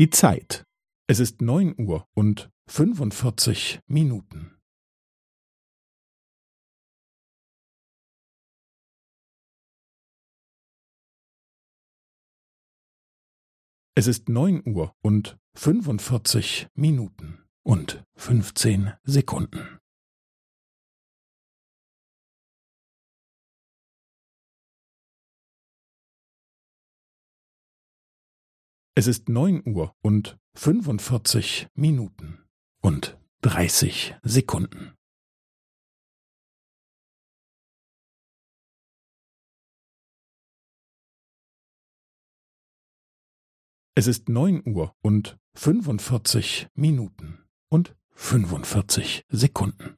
Die Zeit. Es ist neun Uhr und fünfundvierzig Minuten. Es ist neun Uhr und fünfundvierzig Minuten und fünfzehn Sekunden. Es ist neun Uhr und fünfundvierzig Minuten und dreißig Sekunden. Es ist neun Uhr und fünfundvierzig Minuten und fünfundvierzig Sekunden.